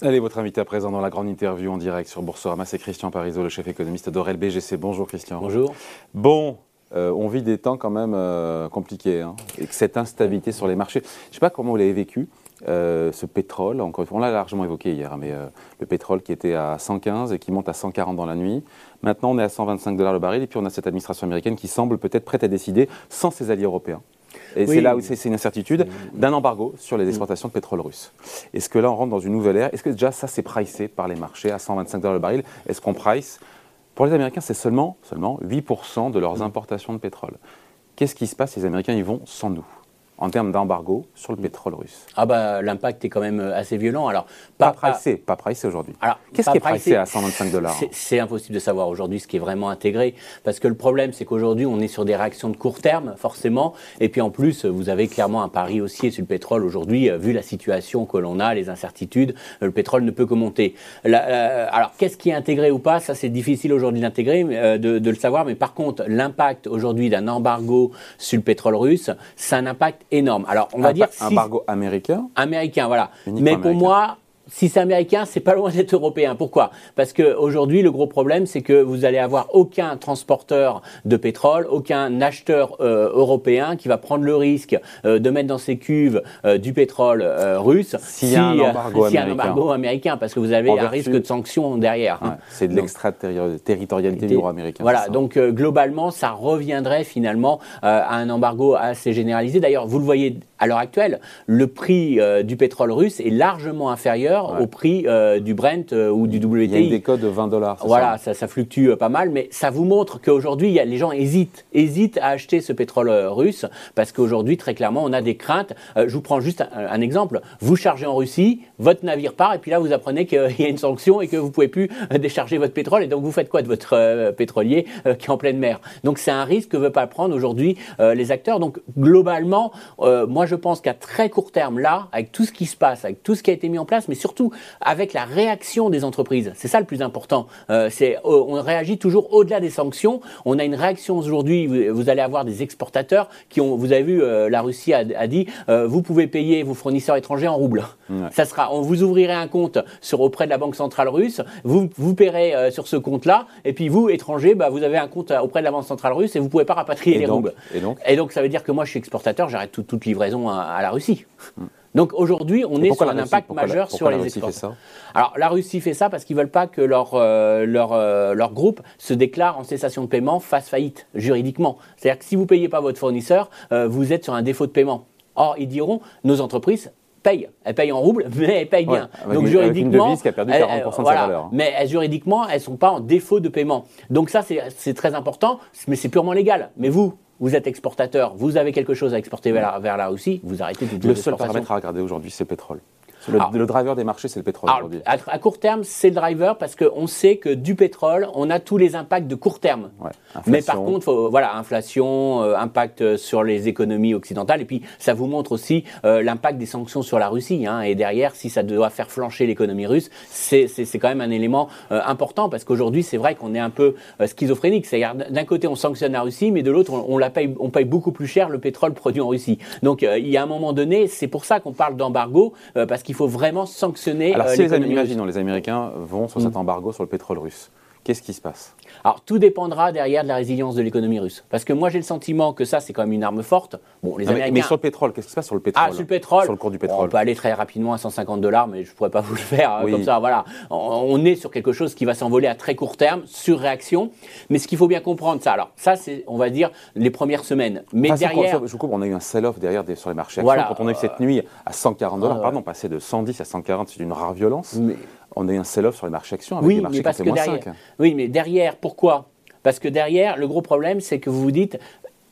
Allez, votre invité à présent dans la grande interview en direct sur Boursorama, c'est Christian Parizeau, le chef économiste d'Orel BGC. Bonjour Christian. Bonjour. Bon, euh, on vit des temps quand même euh, compliqués, hein, et que cette instabilité sur les marchés, je ne sais pas comment vous l'avez vécu, euh, ce pétrole, encore on l'a largement évoqué hier, mais le pétrole qui était à 115 et qui monte à 140 dans la nuit. Maintenant, on est à 125 dollars le baril, et puis on a cette administration américaine qui semble peut-être prête à décider sans ses alliés européens. Et c'est là où c'est une incertitude d'un embargo sur les exportations de pétrole russe. Est-ce que là, on rentre dans une nouvelle ère? Est-ce que déjà ça, c'est pricé par les marchés à 125 dollars le baril? Est-ce qu'on price? Pour les Américains, c'est seulement, seulement 8% de leurs importations de pétrole. Qu'est-ce qui se passe? Les Américains, ils vont sans nous en termes d'embargo sur le pétrole russe Ah bah l'impact est quand même euh, assez violent. Alors pas, pas pricé, pas pricé aujourd'hui. Alors qu'est-ce qui est pricé à 125 dollars C'est impossible de savoir aujourd'hui ce qui est vraiment intégré parce que le problème c'est qu'aujourd'hui on est sur des réactions de court terme forcément et puis en plus vous avez clairement un pari haussier sur le pétrole aujourd'hui euh, vu la situation que l'on a, les incertitudes, euh, le pétrole ne peut que monter. alors qu'est-ce qui est intégré ou pas? Ça c'est difficile aujourd'hui d'intégrer, de, de le savoir. Mais par contre l'impact aujourd'hui d'un embargo sur le pétrole russe, c'est un impact énorme. Alors, on va dire. Un embargo américain Américain, voilà. Mais pour moi, si c'est américain, c'est pas loin d'être européen. Pourquoi? Parce qu'aujourd'hui, le gros problème, c'est que vous allez avoir aucun transporteur de pétrole, aucun acheteur euh, européen qui va prendre le risque euh, de mettre dans ses cuves euh, du pétrole russe s'il y, a un embargo, américain. Parce que vous avez un risque de sanctions derrière. Hein. c'est de l'extraterritorialité du droit américain. Voilà, donc globalement, ça reviendrait finalement à un embargo assez généralisé. D'ailleurs, vous le voyez à l'heure actuelle, le prix du pétrole russe est largement inférieur au prix euh, du Brent euh, ou du WTI. Il y a des codes de 20 dollars. Voilà, ça, ça, fluctue euh, pas mal, mais ça vous montre qu'aujourd'hui, les gens hésitent, hésitent à acheter ce pétrole russe parce qu'aujourd'hui, très clairement, on a des craintes. je vous prends juste un, exemple. Vous chargez en Russie, votre navire part, et puis là, vous apprenez qu'il y a une sanction et que vous pouvez plus décharger votre pétrole. Et donc, vous faites quoi de votre pétrolier qui est en pleine mer? Donc, c'est un risque que ne veulent pas prendre aujourd'hui les acteurs. Donc, globalement, moi, je pense qu'à très court terme, là, avec tout ce qui se passe, avec tout ce qui a été mis en place, mais surtout avec la réaction des entreprises. C'est ça le plus important. Euh, c'est euh, on réagit toujours au-delà des sanctions. On a une réaction aujourd'hui. Vous, allez avoir des exportateurs qui ont. Vous avez vu, euh, la Russie a, dit vous pouvez payer vos fournisseurs étrangers en roubles. Ça sera. On vous ouvrirez un compte sur auprès de la banque centrale russe. Vous vous paierez sur ce compte-là. Et puis vous, étrangers, bah, vous avez un compte auprès de la banque centrale russe et vous pouvez pas rapatrier les roubles. Et donc, et donc ça veut dire que moi je suis exportateur, j'arrête toute livraison à, la Russie. Donc aujourd'hui, on est sur un impact majeur sur les exportations. Alors la Russie fait ça parce qu'ils veulent pas que leur, euh, leur, euh, leur groupe se déclare en cessation de paiement, fasse faillite juridiquement. C'est-à-dire que si vous ne payez pas votre fournisseur, euh, vous êtes sur un défaut de paiement. Or, ils diront, nos entreprises payent. Elles payent en roubles, mais elles payent bien. Donc juridiquement, qui a perdu 40% de sa valeur. Mais juridiquement, elles sont pas en défaut de paiement. Donc ça, c'est très important, mais c'est purement légal. Mais vous, vous êtes exportateur, vous avez quelque chose à exporter vers, vers la Russie, vous arrêtez de Le seul paramètre à regarder aujourd'hui, c'est le pétrole. Le, driver des marchés, c'est le pétrole aujourd'hui. À, court terme, c'est le driver parce qu'on sait que du pétrole, on a tous les impacts de court terme. Mais par contre, voilà, inflation, euh, impact sur les économies occidentales, et puis ça vous montre aussi euh, l'impact des sanctions sur la Russie. Hein, et derrière, si ça doit faire flancher l'économie russe, c'est quand même un élément euh, important parce qu'aujourd'hui, c'est vrai qu'on est un peu schizophrénique. C'est-à-dire, d'un côté, on sanctionne la Russie, mais de l'autre, on, la paye, on paye beaucoup plus cher le pétrole produit en Russie. Donc, il y a un moment donné, c'est pour ça qu'on parle d'embargo, parce qu'il faut vraiment sanctionner. Alors, si les, imaginons, les Américains vont sur cet mm. embargo sur le pétrole russe. Qu'est-ce qui se passe? Alors tout dépendra derrière de la résilience de l'économie russe. Parce que moi j'ai le sentiment que ça c'est quand même une arme forte. Bon, les Américains... mais, sur le pétrole, qu'est-ce qui se passe sur le pétrole Ah, sur le pétrole Sur le cours du pétrole. on peut aller très rapidement à 150 dollars, mais je ne pourrais pas vous le faire hein, comme ça. Voilà. On, est sur quelque chose qui va s'envoler à très court terme, sur réaction. Mais ce qu'il faut bien comprendre, ça, alors ça c'est, on va dire, les premières semaines. Mais derrière. je vous coupe, on a eu un sell-off derrière sur les marchés actions. Quand on a eu cette nuit à 140 dollars, pardon, passer de 110 à 140, c'est d'une rare violence. Mais on a eu un sell-off sur les marchés actions avec oui, les marchés mais parce que derrière, Oui, mais derrière, pourquoi Parce que derrière, le gros problème, c'est que vous vous dites,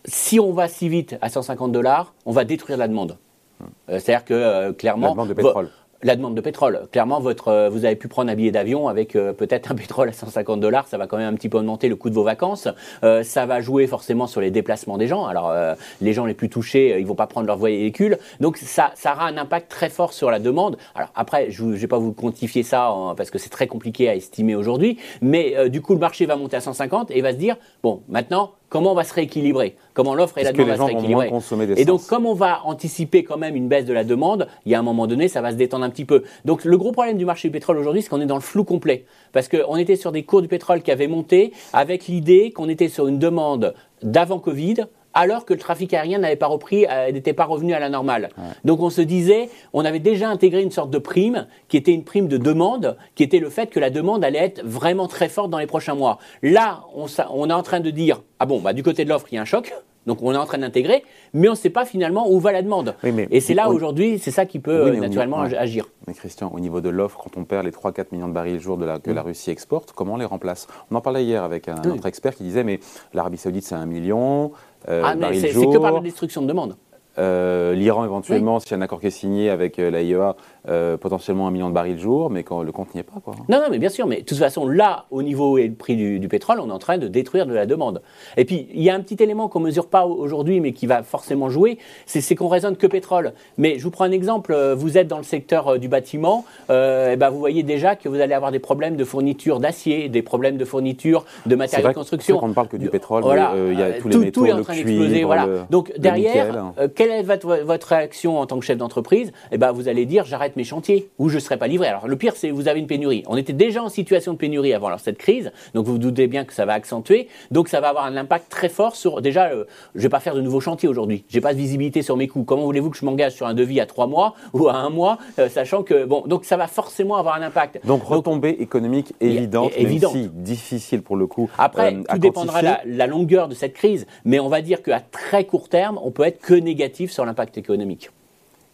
si on va si vite à 150 dollars, on va détruire la demande. Hmm. Euh, c'est-à-dire que euh, clairement, la demande de pétrole la demande de pétrole. Clairement, votre, euh, vous avez pu prendre un billet d'avion avec euh, peut-être un pétrole à 150 dollars, ça va quand même un petit peu augmenter le coût de vos vacances. Euh, ça va jouer forcément sur les déplacements des gens. Alors, les gens les plus touchés, ils vont pas prendre leur véhicule. Donc, ça, ça aura un impact très fort sur la demande. Alors, après, je ne vais pas vous quantifier ça parce que c'est très compliqué à estimer aujourd'hui. Mais du coup, le marché va monter à 150 et va se dire, bon, maintenant, comment on va se rééquilibrer? Comment l'offre et la demande va se rééquilibrer Et donc, comme on va anticiper quand même une baisse de la demande, il y a un moment donné, ça va se détendre un petit peu. Donc, le gros problème du marché du pétrole aujourd'hui, c'est qu'on est dans le flou complet. Parce qu'on était sur des cours du pétrole qui avaient monté avec l'idée qu'on était sur une demande d'avant Covid, alors que le trafic aérien n'avait pas repris, euh, n'était pas revenu à la normale. Donc on se disait, on avait déjà intégré une sorte de prime qui était une prime de demande, qui était le fait que la demande allait être vraiment très forte dans les prochains mois. Là, on, on est en train de dire, ah bon, bah, du côté de l'offre, il y a un choc. Donc on est en train d'intégrer, mais on ne sait pas finalement où va la demande. et c'est là aujourd'hui, c'est ça qui peut naturellement agir. Mais Christian, au niveau de l'offre, quand on perd les 3-4 millions de barils jour de la, que la Russie exporte, comment on les remplace? On en parlait hier avec un autre expert qui disait, mais l'Arabie saoudite c'est un million, euh, ah, mais c'est que par la destruction de demande. Euh, L'Iran, éventuellement, s'il y a un accord qui est signé avec euh, l'AIEA, euh, potentiellement un million de barils jour, mais quand le compte n'y est pas. Quoi. Non, non, mais bien sûr, mais de toute façon, là, au niveau et le prix du, pétrole, on est en train de détruire de la demande. Et puis, il y a un petit élément qu'on ne mesure pas aujourd'hui, mais qui va forcément jouer, c'est qu'on raisonne que pétrole. Mais je vous prends un exemple, vous êtes dans le secteur du bâtiment, et ben vous voyez déjà que vous allez avoir des problèmes de fourniture d'acier, des problèmes de fourniture de matériaux de construction. On ne parle que du pétrole, voilà, il y a tous les métaux, tout est en train d'exploser. Voilà. Donc derrière, quelle votre, votre réaction en tant que chef d'entreprise? Eh ben, vous allez dire, j'arrête mes chantiers où je ne serai pas livré. Alors le pire, c'est vous avez une pénurie. On était déjà en situation de pénurie avant cette crise, donc vous vous doutez bien que ça va accentuer. Donc ça va avoir un impact très fort sur. Déjà, euh, je ne vais pas faire de nouveaux chantiers aujourd'hui. J'ai pas de visibilité sur mes coûts. Comment voulez-vous que je m'engage sur un devis à trois mois ou à un mois, euh, sachant que bon, donc ça va forcément avoir un impact. Donc retombée économique évidente, évidente. Même si difficile pour le coup. Après, euh, tout dépendra de la, longueur de cette crise, mais on va dire qu'à très court terme, on peut être que négatif sur l'impact économique.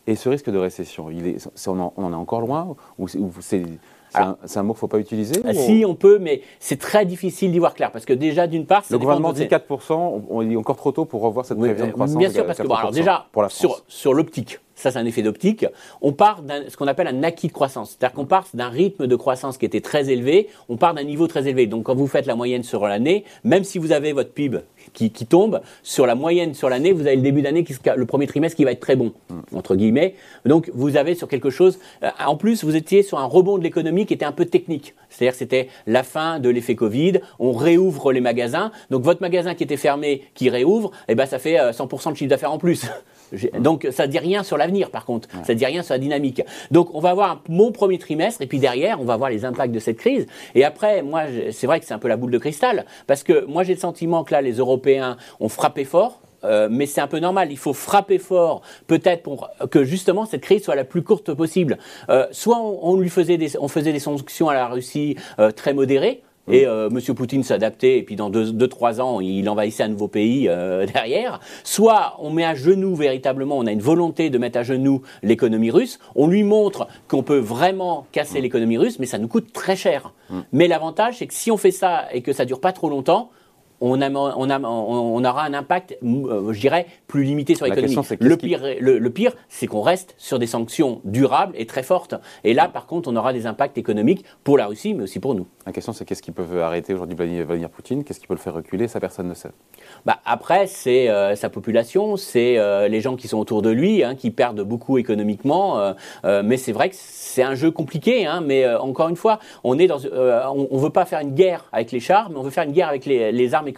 Et ce risque de récession, il est, on, en, on, en, est encore loin ou c'est un, un, mot qu'il ne faut pas utiliser ah, Si, on peut, mais c'est très difficile d'y voir clair. Parce que déjà, d'une part, le gouvernement dit 4%, on, est encore trop tôt pour revoir cette prévision de croissance. Bien sûr, parce que bon, alors déjà, sur, sur l'optique, ça c'est un effet d'optique, on part d'un ce qu'on appelle un acquis de croissance. C'est-à-dire qu'on part d'un rythme de croissance qui était très élevé, on part d'un niveau très élevé. Donc quand vous faites la moyenne sur l'année, même si vous avez votre PIB qui, tombe, sur la moyenne sur l'année, vous avez le début d'année, le premier trimestre qui va être très bon, mm. entre guillemets. Donc vous avez sur quelque chose, euh, en plus vous étiez sur un rebond de l'économie qui était un peu technique. C'est-à-dire c'était la fin de l'effet Covid, on réouvre les magasins, donc votre magasin qui était fermé, qui réouvre, eh ben ça fait 100% euh, de chiffre d'affaires en plus. Donc ça ne dit rien sur l'avenir par contre, ça ne dit rien sur la dynamique. Donc on va voir mon premier trimestre et puis derrière on va voir les impacts de cette crise. Et après, moi c'est vrai que c'est un peu la boule de cristal parce que moi j'ai le sentiment que là les Européens ont frappé fort. Euh, mais c'est un peu normal. Il faut frapper fort, peut-être pour que justement cette crise soit la plus courte possible. Euh, soit on, lui faisait des, on faisait des sanctions à la Russie euh, très modérées, et euh, M. Poutine s'adaptait, et puis dans 2-3 deux, trois ans, il envahissait un nouveau pays euh, derrière. Soit on met à genoux véritablement, on a une volonté de mettre à genoux l'économie russe, on lui montre qu'on peut vraiment casser mm. l'économie russe, mais ça nous coûte très cher. Mm. Mais l'avantage, c'est que si on fait ça et que ça dure pas trop longtemps, on, aura un impact, euh, je dirais, plus limité sur l'économie. Le pire, le, pire, c'est qu'on reste sur des sanctions durables et très fortes. Et là, par contre, on aura des impacts économiques pour la Russie, mais aussi pour nous. La question, c'est qu'est-ce qui peut arrêter aujourd'hui Vladimir Poutine? Qu'est-ce qui peut le faire reculer? Ça, personne ne sait. Bah, après, c'est euh, sa population, c'est euh, les gens qui sont autour de lui, hein, qui perdent beaucoup économiquement. mais c'est vrai que c'est un jeu compliqué. Hein, mais encore une fois, on on, veut pas faire une guerre avec les chars, mais on veut faire une guerre avec les, les armes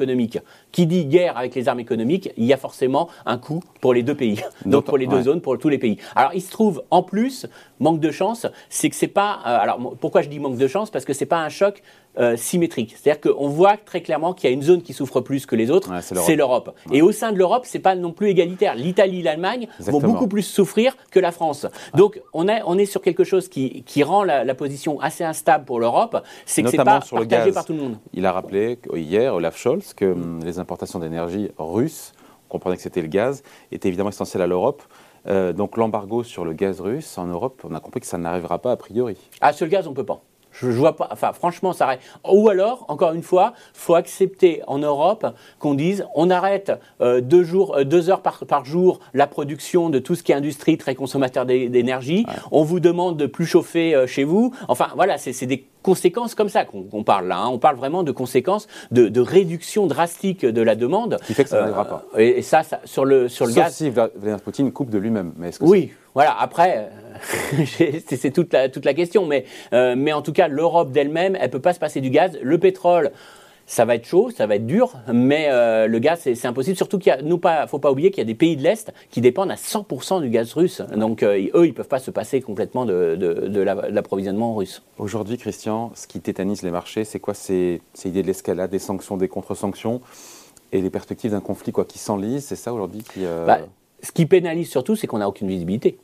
Qui dit guerre avec les armes économiques, il y a forcément un coût pour les deux pays. Donc pour les deux zones, pour tous les pays. Alors il se trouve en plus, manque de chance, c'est que c'est pas. Euh, alors pourquoi je dis manque de chance? Parce que c'est pas un choc euh, symétrique. C'est-à-dire qu'on voit très clairement qu'il y a une zone qui souffre plus que les autres, c'est l'Europe. Et au sein de l'Europe, c'est pas non plus égalitaire. L'Italie, l'Allemagne vont beaucoup plus souffrir que la France. Donc on est, on est sur quelque chose qui, qui rend la, position assez instable pour l'Europe, c'est que c'est pas sur partagé par tout le monde. Il a rappelé hier, Olaf Scholz, que hum, les importations d'énergie russes, on comprenait que c'était le gaz, étaient évidemment essentielles à l'Europe. Euh, donc l'embargo sur le gaz russe en Europe, on a compris que ça n'arrivera pas a priori. Ah, sur le gaz, on peut pas. Je, vois pas. Enfin, franchement, ça arrête. Ou alors, encore une fois, faut accepter en Europe qu'on dise on arrête euh, deux, jours, euh, deux heures par, par, jour la production de tout ce qui est industrie très consommateur d'énergie. On vous demande de plus chauffer euh, chez vous. Enfin, voilà, c'est des conséquences comme ça qu'on parle là. Hein. On parle vraiment de conséquences de, de, réduction drastique de la demande. Qui fait que ça n'arrivera pas. Et, ça, ça, sur le, sur le Sauf gaz. si Vladimir Poutine coupe de lui-même. Oui, voilà. Après. c'est toute la, toute la question. Mais, euh, mais en tout cas, l'Europe d'elle-même, elle ne peut pas se passer du gaz. Le pétrole, ça va être chaud, ça va être dur, mais euh, le gaz, c'est impossible. Surtout qu'il ne faut pas oublier qu'il y a des pays de l'Est qui dépendent à 100% du gaz russe. Donc eux, ils ne peuvent pas se passer complètement de, l'approvisionnement russe. Aujourd'hui, Christian, ce qui tétanise les marchés, c'est quoi? C'est l'idée de l'escalade, des sanctions, des contre-sanctions et les perspectives d'un conflit quoi, qui s'enlise, c'est ça aujourd'hui qui... Bah, ce qui pénalise surtout, c'est qu'on n'a aucune visibilité.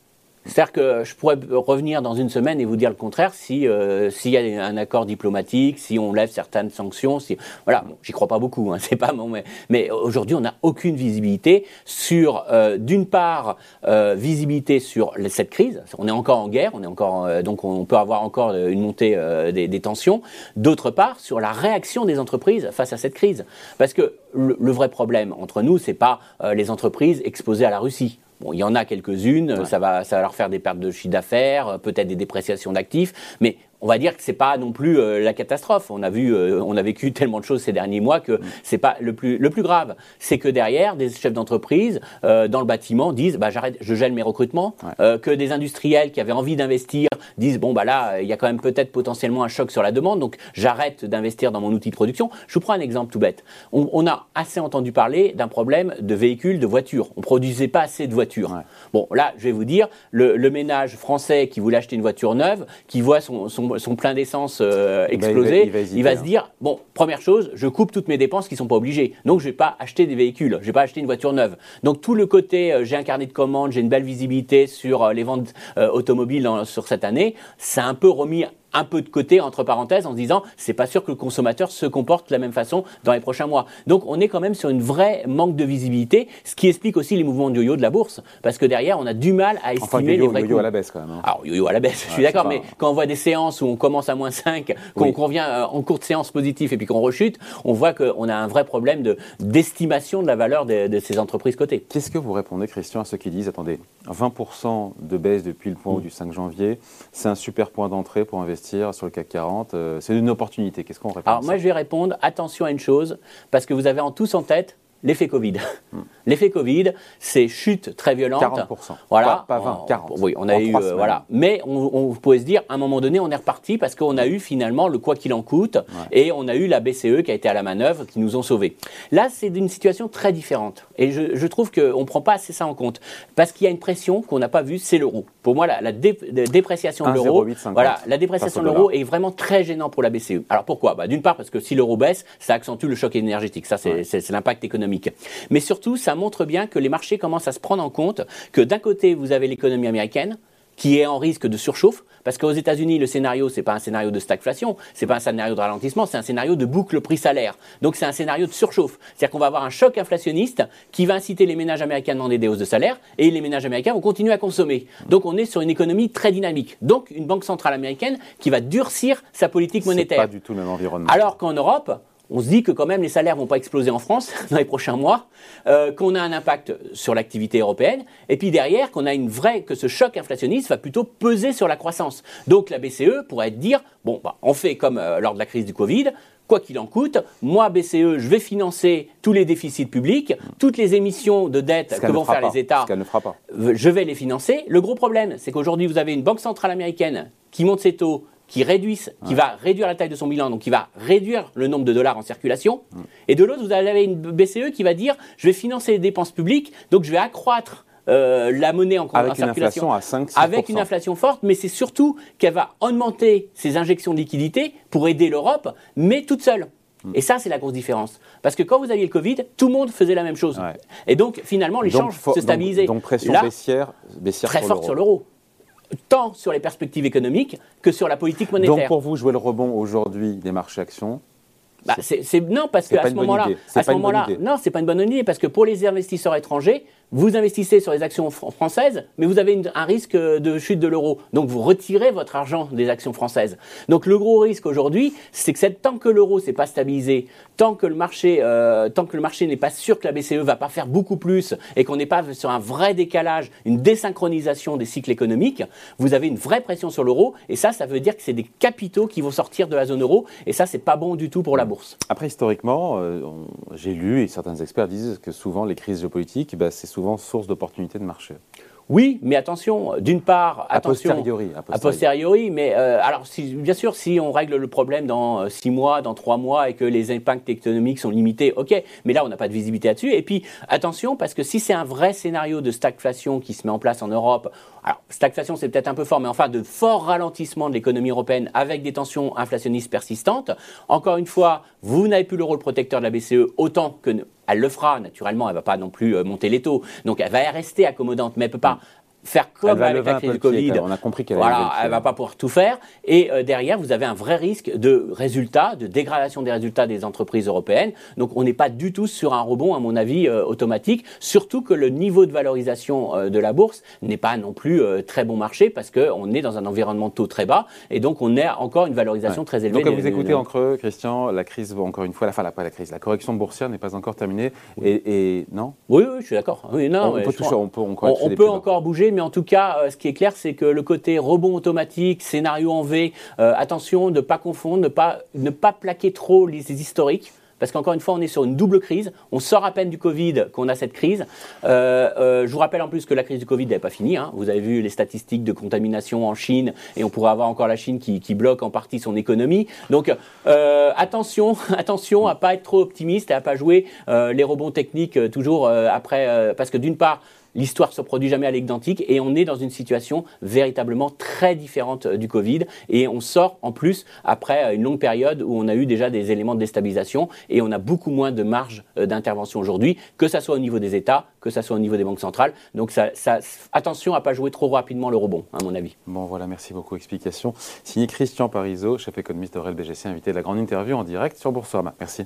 C'est-à-dire que je pourrais revenir dans une semaine et vous dire le contraire si euh, s'il y a un accord diplomatique, si on lève certaines sanctions, si voilà, j'y crois pas beaucoup, hein, c'est pas mon mais, mais aujourd'hui on n'a aucune visibilité sur euh, d'une part euh, visibilité sur cette crise, on est encore en guerre, on est encore donc on peut avoir encore une montée des, des, tensions. D'autre part sur la réaction des entreprises face à cette crise, parce que le, le vrai problème entre nous c'est pas les entreprises exposées à la Russie. Bon, il y en a quelques-unes, ça, va, ça va leur faire des pertes de chiffre d'affaires, peut-être des dépréciations d'actifs, mais on va dire que c'est pas non plus euh, la catastrophe. On a vu, euh, on a vécu tellement de choses ces derniers mois que mm. c'est pas le plus le plus grave. C'est que derrière, des chefs d'entreprise euh, dans le bâtiment disent, bah j'arrête, je gèle mes recrutements. que des industriels qui avaient envie d'investir disent, bon bah là, il y a quand même peut-être potentiellement un choc sur la demande, donc j'arrête d'investir dans mon outil de production. Je vous prends un exemple tout bête. On, a assez entendu parler d'un problème de véhicules, de voitures. On produisait pas assez de voitures. Bon, là, je vais vous dire, le, le, ménage français qui voulait acheter une voiture neuve, qui voit son, son son, plein d'essence euh, exploser, il va, se dire bon, première chose, je coupe toutes mes dépenses qui sont pas obligées. Donc je vais pas acheter des véhicules, je vais pas acheter une voiture neuve. Donc tout le côté, euh, j'ai un carnet de commandes, j'ai une belle visibilité sur euh, les ventes automobiles sur cette année, c'est un peu remis un peu de côté, entre parenthèses, en se disant c'est pas sûr que le consommateur se comporte de la même façon dans les prochains mois. Donc on est quand même sur une vraie manque de visibilité, ce qui explique aussi les mouvements de yo-yo de la bourse, parce que derrière on a du mal à estimer les vrais yo-yo à la baisse quand même. Hein. Alors yo-yo à la baisse, je suis d'accord, mais quand on voit des séances où on commence à moins 5, qu'on revient euh, en courte séance positive et puis qu'on rechute, on voit qu'on a un vrai problème de d'estimation de la valeur de, ces entreprises cotées. Qu'est-ce que vous répondez, Christian, à ceux qui disent attendez, 20% de baisse depuis le point haut du 5 janvier, c'est un super point d'entrée pour investir sur le CAC 40 euh, C'est une opportunité. Qu'est-ce qu'on répond Alors, moi, je vais répondre attention à une chose, parce que vous avez en tous en tête l'effet Covid. Hmm. L'effet Covid, c'est chute très violente. 40%. Voilà. Pas, 20, 40. Oui, on a eu. Euh, voilà. Mais on, on, pouvait se dire, à un moment donné, on est reparti parce qu'on a eu finalement le quoi qu'il en coûte et on a eu la BCE qui a été à la manœuvre, qui nous ont sauvés. Là, c'est une situation très différente. Et je, je trouve qu'on ne prend pas assez ça en compte. Parce qu'il y a une pression qu'on n'a pas vue, c'est l'euro. Pour moi, la, la, dépréciation de l'euro. Voilà, la dépréciation de l'euro est vraiment très gênant pour la BCE. Alors pourquoi? Bah, D'une part, parce que si l'euro baisse, ça accentue le choc énergétique. Ça, c'est l'impact économique. Mais surtout, ça montre bien que les marchés commencent à se prendre en compte que d'un côté, vous avez l'économie américaine qui est en risque de surchauffe, parce qu'aux États-Unis, le scénario, c'est pas un scénario de stagflation, c'est pas un scénario de ralentissement, c'est un scénario de boucle prix-salaire. Donc c'est un scénario de surchauffe. C'est-à-dire qu'on va avoir un choc inflationniste qui va inciter les ménages américains à demander des hausses de salaire, et les ménages américains vont continuer à consommer. Donc on est sur une économie très dynamique. Donc une banque centrale américaine qui va durcir sa politique monétaire. Pas du tout le même environnement. Alors qu'en Europe, on se dit que quand même les salaires vont pas exploser en France dans les prochains mois, euh, qu'on a un impact sur l'activité européenne, et puis derrière qu'on a une vraie que ce choc inflationniste va plutôt peser sur la croissance. Donc la BCE pourrait dire bon, bah, on fait comme euh, lors de la crise du Covid. Quoi qu'il en coûte, moi, BCE, je vais financer tous les déficits publics, toutes les émissions de dette que vont faire les États. ne fera pas. Je vais les financer. Le gros problème, c'est qu'aujourd'hui, vous avez une banque centrale américaine qui monte ses taux qui, réduisent, qui va réduire la taille de son bilan, donc qui va réduire le nombre de dollars en circulation. Et de l'autre, vous avez une BCE qui va dire je vais financer les dépenses publiques, donc je vais accroître euh, la monnaie en, avec circulation une inflation à 5 avec une inflation forte, mais c'est surtout qu'elle va augmenter ses injections de liquidités pour aider l'Europe, mais toute seule. Hmm. Et ça, c'est la grosse différence. Parce que quand vous aviez le Covid, tout le monde faisait la même chose. Et donc, finalement, l'échange se stabilisait. Donc, pression baissière, baissière, très forte sur l'euro tant sur les perspectives économiques que sur la politique monétaire. Donc pour vous, jouer le rebond aujourd'hui des marchés actions bah, c'est, non parce qu'à ce moment-là, à ce moment-là, non, c'est pas une bonne idée parce que pour les investisseurs étrangers, vous investissez sur les actions françaises, mais vous avez un risque de chute de l'euro. Donc vous retirez votre argent des actions françaises. Donc le gros risque aujourd'hui, c'est que tant que l'euro s'est pas stabilisé, tant que le marché, euh, tant que le marché n'est pas sûr que la BCE va pas faire beaucoup plus et qu'on n'est pas sur un vrai décalage, une désynchronisation des cycles économiques, vous avez une vraie pression sur l'euro. Et ça, ça veut dire que c'est des capitaux qui vont sortir de la zone euro. Et ça, c'est pas bon du tout pour la Après, historiquement, euh, j'ai lu et certains experts disent que souvent les crises géopolitiques, bah, c'est souvent source d'opportunités de marché. Oui, mais attention, d'une part, A attention. posteriori, a posteriori. posteriori, mais euh, alors si, bien sûr, si on règle le problème dans euh, six mois, dans trois mois et que les impacts économiques sont limités, ok. Mais là, on n'a pas de visibilité là-dessus. Et puis, attention, parce que si c'est un vrai scénario de stagflation qui se met en place en Europe, alors stagflation c'est peut-être un peu fort, mais enfin de fort ralentissement de l'économie européenne avec des tensions inflationnistes persistantes. Encore une fois, vous n'avez plus le rôle protecteur de la BCE autant que ne- elle le fera. Naturellement, elle va pas non plus euh, monter les taux, donc elle va rester accommodante, mais elle peut pas faire comme Elle va avec la crise du Covid. On a compris qu'elle Voilà, elle va pas pouvoir tout faire. Et euh, derrière, vous avez un vrai risque de résultats, de dégradation des résultats des entreprises européennes. Donc, on n'est pas du tout sur un rebond, à mon avis, euh, automatique. Surtout que le niveau de valorisation euh, de la bourse n'est pas non plus très bon marché parce qu'on est dans un environnement de taux très bas et donc on a encore une valorisation Ouais. très élevée. Donc, comme vous écoutez en creux, Christian, la crise, va encore une fois, la fin, la, pas la crise, la correction boursière n'est pas encore terminée. Et, et- non? Oui, oui, je suis d'accord. Oui, on, peut toucher, on peut, on, peut encore bouger, mais en tout cas, euh, ce qui est clair, c'est que le côté rebond automatique, scénario en V, euh, attention ne pas confondre, ne pas, ne pas plaquer trop les, historiques. Parce qu'encore une fois, on est sur une double crise. On sort à peine du Covid qu'on a cette crise. Euh, je vous rappelle en plus que la crise du Covid n'est pas finie. hein. Vous avez vu les statistiques de contamination en Chine et on pourrait avoir encore la Chine qui, bloque en partie son économie. Donc attention, attention à pas être trop optimiste et à pas jouer les rebonds techniques toujours après, parce que d'une part, L'histoire se produit jamais à l'identique et on est dans une situation véritablement très différente euh, du Covid et on sort en plus après euh, une longue période où on a eu déjà des éléments de déstabilisation et on a beaucoup moins de marge euh, d'intervention aujourd'hui, que ça soit au niveau des États, que ça soit au niveau des banques centrales. Donc attention à pas jouer trop rapidement le rebond, à mon avis. Bon, voilà, merci beaucoup. Explication. Signé Christian Parizeau, chef économiste de REL BGC, invité de la grande interview en direct sur Boursorama. Merci.